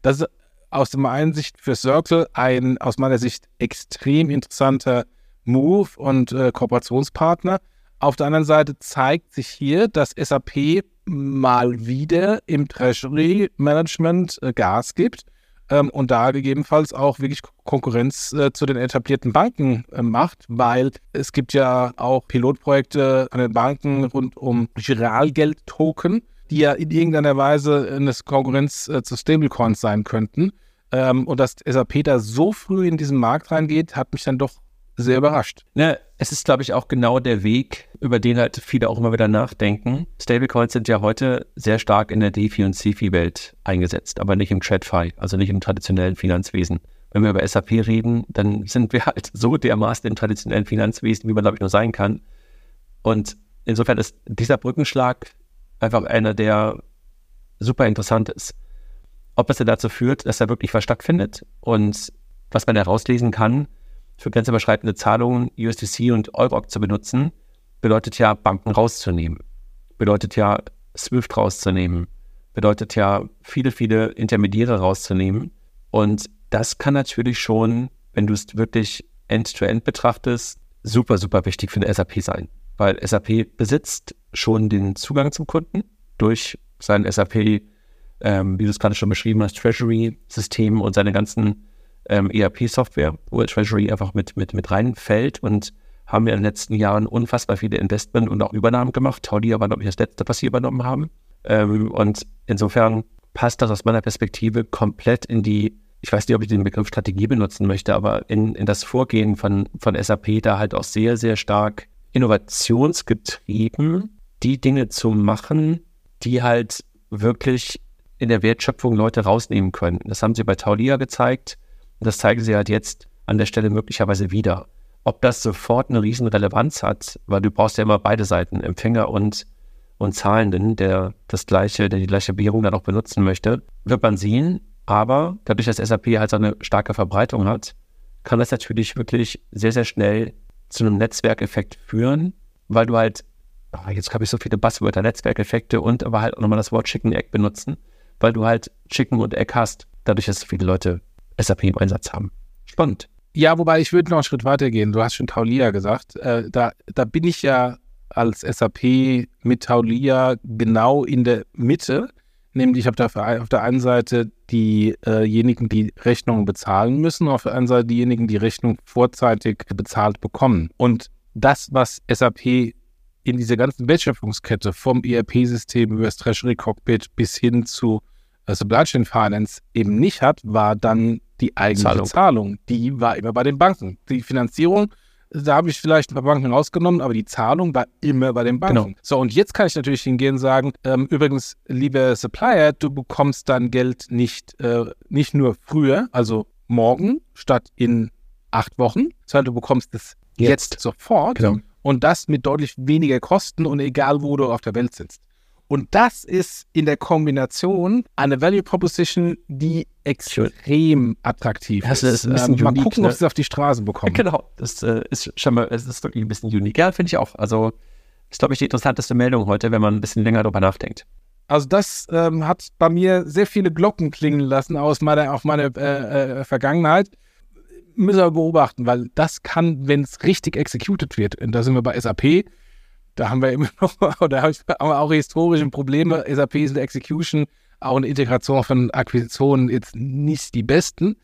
Das ist aus meiner Einsicht für Circle ein aus meiner Sicht extrem interessanter Move und äh, Kooperationspartner. Auf der anderen Seite zeigt sich hier, dass SAP mal wieder im Treasury Management äh, Gas gibt ähm, und da gegebenenfalls auch wirklich Konkurrenz äh, zu den etablierten Banken äh, macht, weil es gibt ja auch Pilotprojekte an den Banken rund um Giralgeld-Token, die ja in irgendeiner Weise eine Konkurrenz äh, zu Stablecoins sein könnten. Ähm, und dass SAP da so früh in diesen Markt reingeht, hat mich dann doch sehr überrascht. Ne, es ist, glaube ich, auch genau der Weg, über den halt viele auch immer wieder nachdenken. Stablecoins sind ja heute sehr stark in der DeFi- und CeFi-Welt eingesetzt, aber nicht im TradFi, also nicht im traditionellen Finanzwesen. Wenn wir über SAP reden, dann sind wir halt so dermaßen im traditionellen Finanzwesen, wie man, glaube ich, nur sein kann. Und insofern ist dieser Brückenschlag einfach einer, der super interessant ist. Ob das denn dazu führt, dass er wirklich was stattfindet und was man herauslesen kann, für grenzüberschreitende Zahlungen USDC und Euroc zu benutzen, bedeutet ja, Banken rauszunehmen. Bedeutet ja, SWIFT rauszunehmen. Bedeutet ja, viele, viele Intermediäre rauszunehmen. Und das kann natürlich schon, wenn du es wirklich end-to-end -end betrachtest, super, super wichtig für eine SAP sein. Weil SAP besitzt schon den Zugang zum Kunden durch sein SAP, ähm, wie du es gerade schon beschrieben hast, Treasury-System und seine ganzen ähm, ERP-Software, wo Treasury einfach mit, mit, mit reinfällt und haben wir in den letzten Jahren unfassbar viele Investment und auch Übernahmen gemacht. Taulia war, glaube ich, das letzte, was sie übernommen haben. Ähm, und insofern passt das aus meiner Perspektive komplett in die, ich weiß nicht, ob ich den Begriff Strategie benutzen möchte, aber in, in das Vorgehen von, von SAP da halt auch sehr, sehr stark innovationsgetrieben, die Dinge zu machen, die halt wirklich in der Wertschöpfung Leute rausnehmen können. Das haben sie bei Taulia gezeigt und das zeigen sie halt jetzt an der Stelle möglicherweise wieder. Ob das sofort eine riesen Relevanz hat, weil du brauchst ja immer beide Seiten, Empfänger und, und Zahlenden, der das gleiche, der die gleiche Währung dann auch benutzen möchte, wird man sehen. Aber dadurch, dass SAP halt so eine starke Verbreitung hat, kann das natürlich wirklich sehr, sehr schnell zu einem Netzwerkeffekt führen, weil du halt, jetzt habe ich so viele Buzzwörter, Netzwerkeffekte und aber halt auch nochmal das Wort Chicken Egg benutzen, weil du halt Chicken und Egg hast, dadurch, dass viele Leute SAP im Einsatz haben. Spannend. Ja, wobei ich würde noch einen Schritt weiter gehen. Du hast schon Taulia gesagt. Äh, da, da bin ich ja als SAP mit Taulia genau in der Mitte. Nämlich auf der, auf der einen Seite diejenigen, die Rechnungen bezahlen müssen, auf der anderen Seite diejenigen, die Rechnung vorzeitig bezahlt bekommen. Und das, was SAP in dieser ganzen Wertschöpfungskette vom ERP-System über das Treasury Cockpit bis hin zu äh, Supply Chain Finance eben nicht hat, war dann die eigentliche Zahlung. Zahlung. Die war immer bei den Banken. Die Finanzierung, da habe ich vielleicht ein paar Banken rausgenommen, aber die Zahlung war immer bei den Banken. Genau. So, und jetzt kann ich natürlich hingehen und sagen, ähm, übrigens, lieber Supplier, du bekommst dein Geld nicht, äh, nicht nur früher, also morgen statt in acht Wochen, sondern du bekommst es jetzt, jetzt sofort. Genau. Und das mit deutlich weniger Kosten und egal, wo du auf der Welt sitzt. Und das ist in der Kombination eine Value Proposition, die extrem attraktiv das ist. ist ein bisschen ähm, mal unique, gucken, ne? ob sie es auf die Straße bekommen. Genau, das äh, ist schon mal, es ist wirklich ein bisschen unique. Ja, finde ich auch. Also ist, glaube ich, die interessanteste Meldung heute, wenn man ein bisschen länger darüber nachdenkt. Also das ähm, hat bei mir sehr viele Glocken klingen lassen aus meiner, auf meine äh, äh, Vergangenheit. Müssen wir beobachten, weil das kann, wenn es richtig executed wird, und da sind wir bei SAP, da haben wir immer noch, oder haben wir auch historische Probleme. SAP ist in der Execution, auch eine Integration von Akquisitionen jetzt nicht die besten.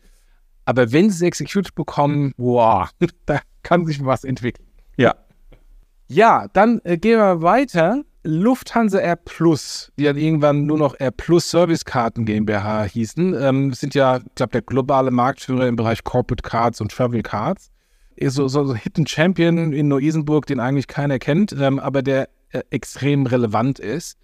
Aber wenn sie es executed bekommen, wow, da kann sich was entwickeln. Ja. Ja, dann äh, gehen wir weiter. Lufthansa Air Plus, die dann irgendwann nur noch Air Plus Servicekarten GmbH hießen, ähm, sind ja, ich glaube, der globale Marktführer im Bereich Corporate Cards und Travel Cards so, so, so Hidden Champion in Neu-Isenburg, den eigentlich keiner kennt, ähm, aber der äh, extrem relevant ist.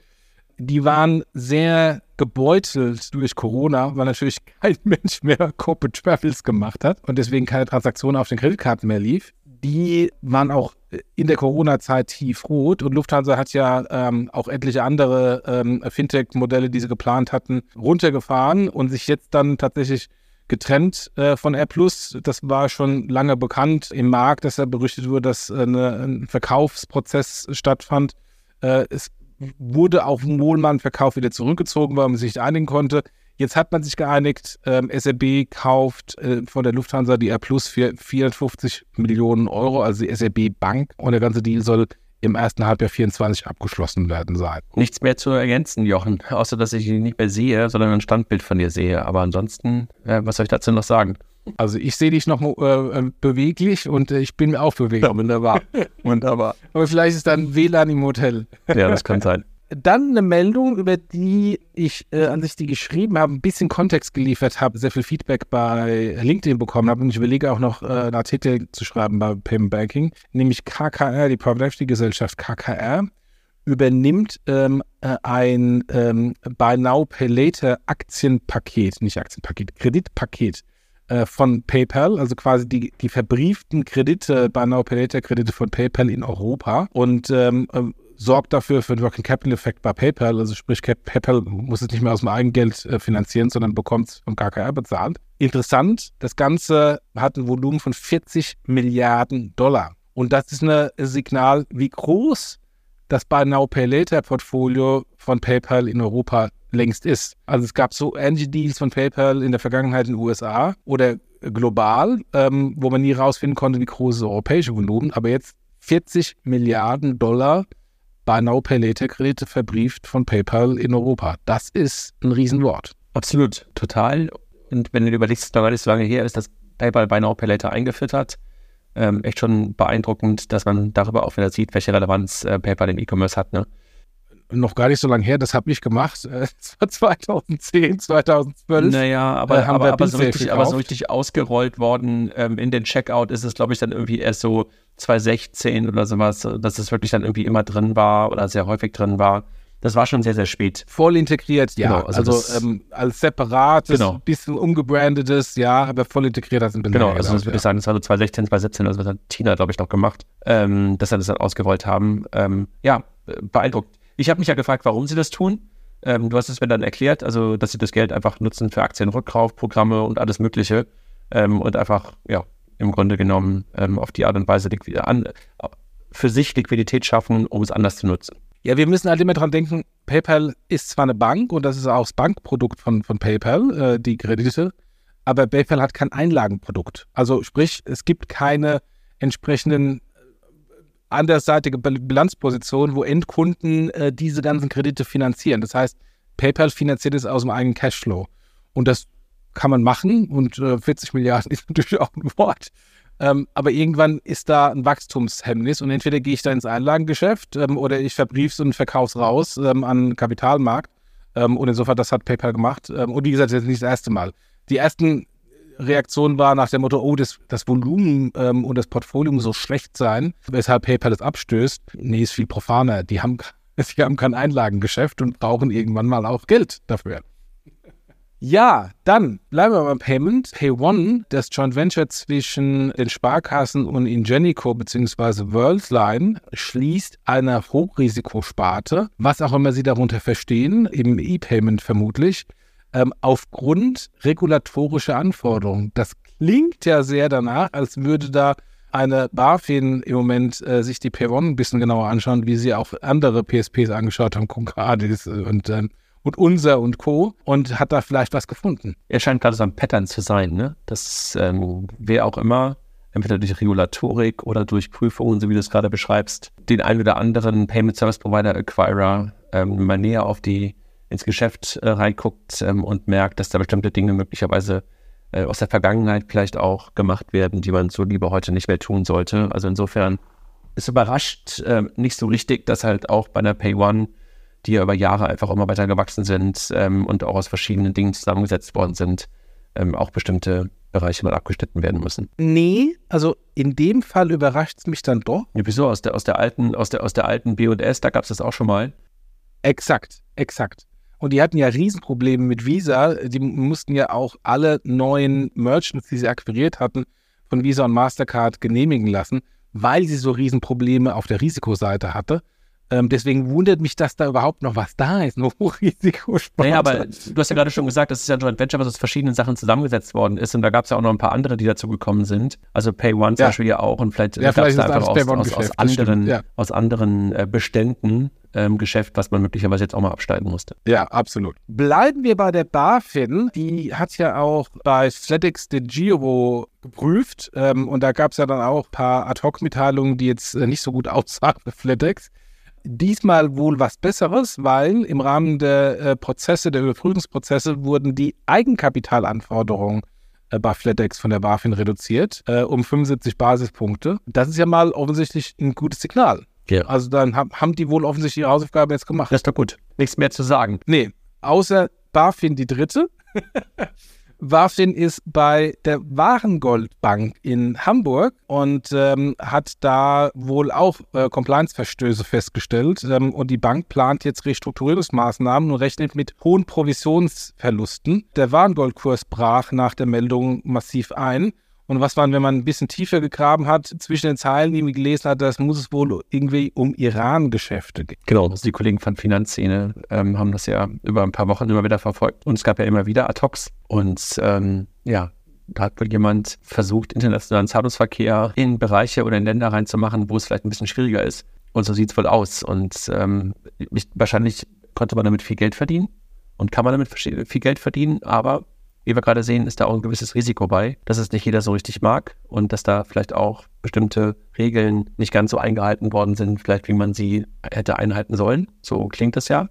Die waren sehr gebeutelt durch Corona, weil natürlich kein Mensch mehr Corporate Travels gemacht hat und deswegen keine Transaktionen auf den Kreditkarten mehr lief. Die waren auch in der Corona-Zeit tiefrot und Lufthansa hat ja ähm, auch etliche andere ähm, Fintech-Modelle, die sie geplant hatten, runtergefahren und sich jetzt dann tatsächlich getrennt äh, von R+. Das war schon lange bekannt im Markt, dass er berüchtet wurde, dass äh, eine, ein Verkaufsprozess stattfand. Äh, es wurde auch wohl mal ein Verkauf wieder zurückgezogen, weil man sich nicht einigen konnte. Jetzt hat man sich geeinigt, ähm, SRB kauft äh, von der Lufthansa die R Plus für 450 Millionen Euro, also die SRB Bank. Und der ganze Deal soll im ersten Halbjahr 24 abgeschlossen werden sein. Nichts mehr zu ergänzen, Jochen, außer dass ich ihn nicht mehr sehe, sondern ein Standbild von dir sehe. Aber ansonsten, äh, was soll ich dazu noch sagen? Also ich sehe dich noch äh, äh beweglich und äh, ich bin auch beweglich. Ja, wunderbar. wunderbar. Aber vielleicht ist dann WLAN im Hotel. Ja, das kann sein. Dann eine Meldung, über die ich äh, an sich die geschrieben habe, ein bisschen Kontext geliefert habe, sehr viel Feedback bei LinkedIn bekommen habe und ich überlege auch noch äh, einen Artikel zu schreiben bei Payment Banking, nämlich KKR, die Private Equity Gesellschaft KKR, übernimmt ähm, äh, ein ähm, Buy Now Pay Later Aktienpaket, nicht Aktienpaket, Kreditpaket äh, von PayPal, also quasi die, die verbrieften Kredite, Buy Now Pay Later Kredite von PayPal in Europa und ähm, ähm sorgt dafür für einen Working Capital Effekt bei PayPal. Also sprich, PayPal muss es nicht mehr aus dem Eigengeld äh, finanzieren, sondern bekommt es vom KKR bezahlt. Interessant, das Ganze hat ein Volumen von 40 Milliarden Dollar. Und das ist ein Signal, wie groß das Buy Now Pay Later Portfolio von PayPal in Europa längst ist. Also es gab so ähnliche Deals von PayPal in der Vergangenheit in den USA oder global, ähm, wo man nie rausfinden konnte, wie groß das europäische Volumen, aber jetzt 40 Milliarden Dollar Buy Now Pay Later Kredite verbrieft von PayPal in Europa. Das ist ein Riesenwort. Absolut, total. Und wenn du überlegst, gar nicht so lange her ist, dass PayPal Buy Now Pay Later eingeführt hat, ähm, echt schon beeindruckend, dass man darüber auch wieder sieht, welche Relevanz äh, PayPal im E-Commerce hat. Ne? Noch gar nicht so lange her, das habe ich gemacht. Das war 2010, 2012. Naja, aber, äh, aber, aber, so richtig, aber, so richtig, ausgerollt worden ähm, in den Checkout ist es, glaube ich, dann irgendwie erst so 2016 oder sowas, dass es wirklich dann irgendwie immer drin war oder sehr häufig drin war. Das war schon sehr, sehr spät. Voll integriert, ja. Genau, also, also ähm, als separates, genau. bisschen umgebrandetes, ja, aber voll integriert als ein Genau, also das würde ich sagen, das war so 2016, 2017, also das hat Tina, glaube ich, noch gemacht, ähm, dass sie das dann ausgerollt haben. Ähm, ja, beeindruckt. Ich habe mich ja gefragt, warum sie das tun. Ähm, du hast es mir dann erklärt, also dass sie das Geld einfach nutzen für Aktienrückkaufprogramme und alles Mögliche ähm, und einfach, ja, im Grunde genommen ähm, auf die Art und Weise an, für sich Liquidität schaffen, um es anders zu nutzen. Ja, wir müssen halt immer dran denken, PayPal ist zwar eine Bank und das ist auch das Bankprodukt von, von PayPal, äh, die Kredite, aber PayPal hat kein Einlagenprodukt. Also sprich, es gibt keine entsprechenden andersseitige Bilanzpositionen, wo Endkunden äh, diese ganzen Kredite finanzieren. Das heißt, PayPal finanziert es aus dem eigenen Cashflow. Und das kann man machen und äh, 40 Milliarden ist natürlich auch ein Wort. Ähm, aber irgendwann ist da ein Wachstumshemmnis und entweder gehe ich da ins Einlagengeschäft ähm, oder ich verbrief es und verkaufe es raus ähm, an den Kapitalmarkt. Ähm, und insofern, das hat PayPal gemacht. Ähm, und wie gesagt, das ist nicht das erste Mal. Die ersten Reaktionen waren nach dem Motto, oh, das, das Volumen ähm, und das Portfolio muss so schlecht sein, weshalb PayPal es abstößt. Nee, ist viel profaner. Die haben, die haben kein Einlagengeschäft und brauchen irgendwann mal auch Geld dafür. Ja, dann bleiben wir beim Payment. PayOne, das Joint Venture zwischen den Sparkassen und Ingenico bzw. Worldline, schließt eine Hochrisikosparte, was auch immer Sie darunter verstehen, im E-Payment vermutlich, ähm, aufgrund regulatorischer Anforderungen. Das klingt ja sehr danach, als würde da eine BaFin im Moment äh, sich die PayOne ein bisschen genauer anschauen, wie sie auch andere PSPs angeschaut haben, Concardis und ähm, und unser und Co. und hat da vielleicht was gefunden. Er scheint gerade so ein Pattern zu sein, ne? Dass ähm, wer auch immer, entweder durch Regulatorik oder durch Prüfungen, so wie du es gerade beschreibst, den einen oder anderen Payment Service Provider Acquirer ähm, mal näher auf die ins Geschäft äh, reinguckt ähm, und merkt, dass da bestimmte Dinge möglicherweise äh, aus der Vergangenheit vielleicht auch gemacht werden, die man so lieber heute nicht mehr tun sollte. Also insofern ist überrascht äh, nicht so richtig, dass halt auch bei einer Pay One die ja über Jahre einfach immer weiter gewachsen sind ähm, und auch aus verschiedenen Dingen zusammengesetzt worden sind, ähm, auch bestimmte Bereiche mal abgeschnitten werden müssen. Nee, also in dem Fall überrascht es mich dann doch. Ja, wieso? Aus der, aus der alten, aus der, aus der alten BS, da gab es das auch schon mal. Exakt, exakt. Und die hatten ja Riesenprobleme mit Visa. Die mussten ja auch alle neuen Merchants, die sie akquiriert hatten, von Visa und Mastercard genehmigen lassen, weil sie so Riesenprobleme auf der Risikoseite hatte. Ähm, deswegen wundert mich, dass da überhaupt noch was da ist, nur Hochrisikosport. Naja, aber du hast ja gerade schon gesagt, das ist ja ein Joint Venture, was aus verschiedenen Sachen zusammengesetzt worden ist. Und da gab es ja auch noch ein paar andere, die dazu gekommen sind. Also Pay One zum Beispiel ja auch. Und vielleicht ja, gab es da einfach aus, aus, aus, anderen, ja. aus anderen äh, Beständen ähm, Geschäft, was man möglicherweise jetzt auch mal absteigen musste. Ja, absolut. Bleiben wir bei der BaFin. Die hat ja auch bei FedEx den Giro geprüft. Ähm, und da gab es ja dann auch ein paar Ad-Hoc-Mitteilungen, die jetzt äh, nicht so gut aussahen für FedEx. Diesmal wohl was Besseres, weil im Rahmen der äh, Prozesse, der Überprüfungsprozesse, wurden die Eigenkapitalanforderungen äh, bei FlatEx von der BaFin reduziert äh, um 75 Basispunkte. Das ist ja mal offensichtlich ein gutes Signal. Ja. Also dann haben, haben die wohl offensichtlich ihre Hausaufgaben jetzt gemacht. Das ist doch gut. Nichts mehr zu sagen. Nee, außer BaFin die dritte. BaFin ist bei der Warengoldbank in Hamburg und ähm, hat da wohl auch äh, Compliance-Verstöße festgestellt. Ähm, und die Bank plant jetzt Restrukturierungsmaßnahmen und rechnet mit hohen Provisionsverlusten. Der Warengoldkurs brach nach der Meldung massiv ein. Und was man, wenn man ein bisschen tiefer gegraben hat, zwischen den Zeilen, die man gelesen hat, das muss es wohl irgendwie um Iran-Geschäfte gehen. Genau, also die Kollegen von Finanzszene ähm, haben das ja über ein paar Wochen immer wieder verfolgt. Und es gab ja immer wieder Ad-Hocs. Und ähm, ja, Da hat wohl jemand versucht, internationalen Zahlungsverkehr in Bereiche oder in Länder reinzumachen, wo es vielleicht ein bisschen schwieriger ist. Und so sieht es wohl aus. Und ähm, ich, wahrscheinlich konnte man damit viel Geld verdienen und kann man damit viel Geld verdienen, aber wie wir gerade sehen, ist da auch ein gewisses Risiko bei, dass es nicht jeder so richtig mag und dass da vielleicht auch bestimmte Regeln nicht ganz so eingehalten worden sind, vielleicht wie man sie hätte einhalten sollen. So klingt es ja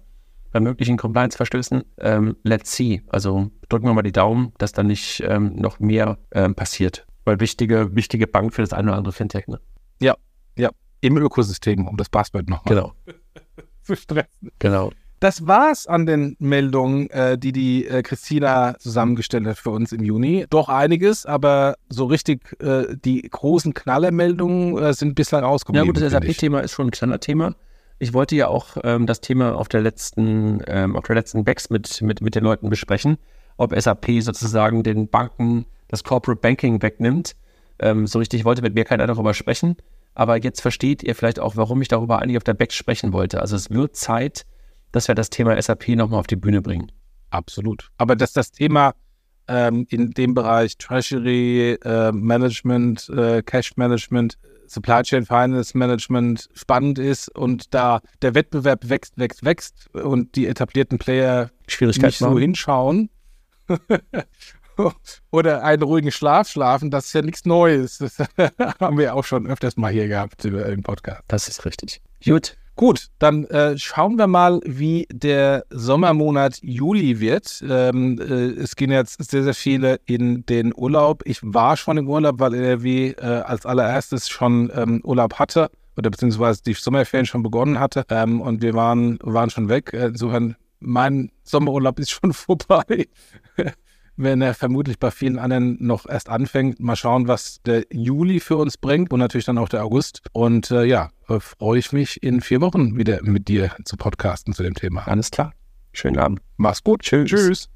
bei möglichen Compliance-Verstößen. Ähm, let's see. Also drücken wir mal die Daumen, dass da nicht ähm, noch mehr ähm, passiert. Weil wichtige, wichtige Bank für das eine oder andere Fintech. Ne? Ja, ja. Im Ökosystem, um das Passwort nochmal genau. zu stressen. Genau. Das war's an den Meldungen, äh, die die äh, Christina zusammengestellt hat für uns im Juni. Doch einiges, aber so richtig äh, die großen Knallermeldungen sind bislang ausgeblieben. Ja gut, das SAP-Thema ist schon ein Knallerthema. Ich wollte ja auch ähm, das Thema auf der letzten, ähm, auf der letzten Backs mit, mit, mit den Leuten besprechen, ob SAP sozusagen den Banken das Corporate Banking wegnimmt. Ähm, so richtig wollte mit mir keiner darüber sprechen. Aber jetzt versteht ihr vielleicht auch, warum ich darüber eigentlich auf der Backs sprechen wollte. Also es wird Zeit, dass wir das Thema SAP nochmal auf die Bühne bringen. Absolut. Aber dass das Thema ähm, in dem Bereich Treasury äh, Management, äh, Cash Management, Supply Chain Finance Management spannend ist und da der Wettbewerb wächst, wächst, wächst und die etablierten Player Schwierigkeiten nicht so hinschauen oder einen ruhigen Schlaf schlafen, das ist ja nichts Neues. Das haben wir auch schon öfters mal hier gehabt im Podcast. Das ist richtig. Gut. Gut, dann äh, schauen wir mal, wie der Sommermonat Juli wird. Ähm, äh, es gehen jetzt sehr, sehr viele in den Urlaub. Ich war schon im Urlaub, weil NRW äh, als allererstes schon ähm, Urlaub hatte oder beziehungsweise die Sommerferien schon begonnen hatte ähm, und wir waren, waren schon weg. Insofern, mein Sommerurlaub ist schon vorbei wenn er vermutlich bei vielen anderen noch erst anfängt. Mal schauen, was der Juli für uns bringt und natürlich dann auch der August. Und äh, ja, äh, freue ich mich in vier Wochen wieder mit dir zu podcasten zu dem Thema. Alles klar. Schönen Abend. Mach's gut. Tschüss. Tschüss.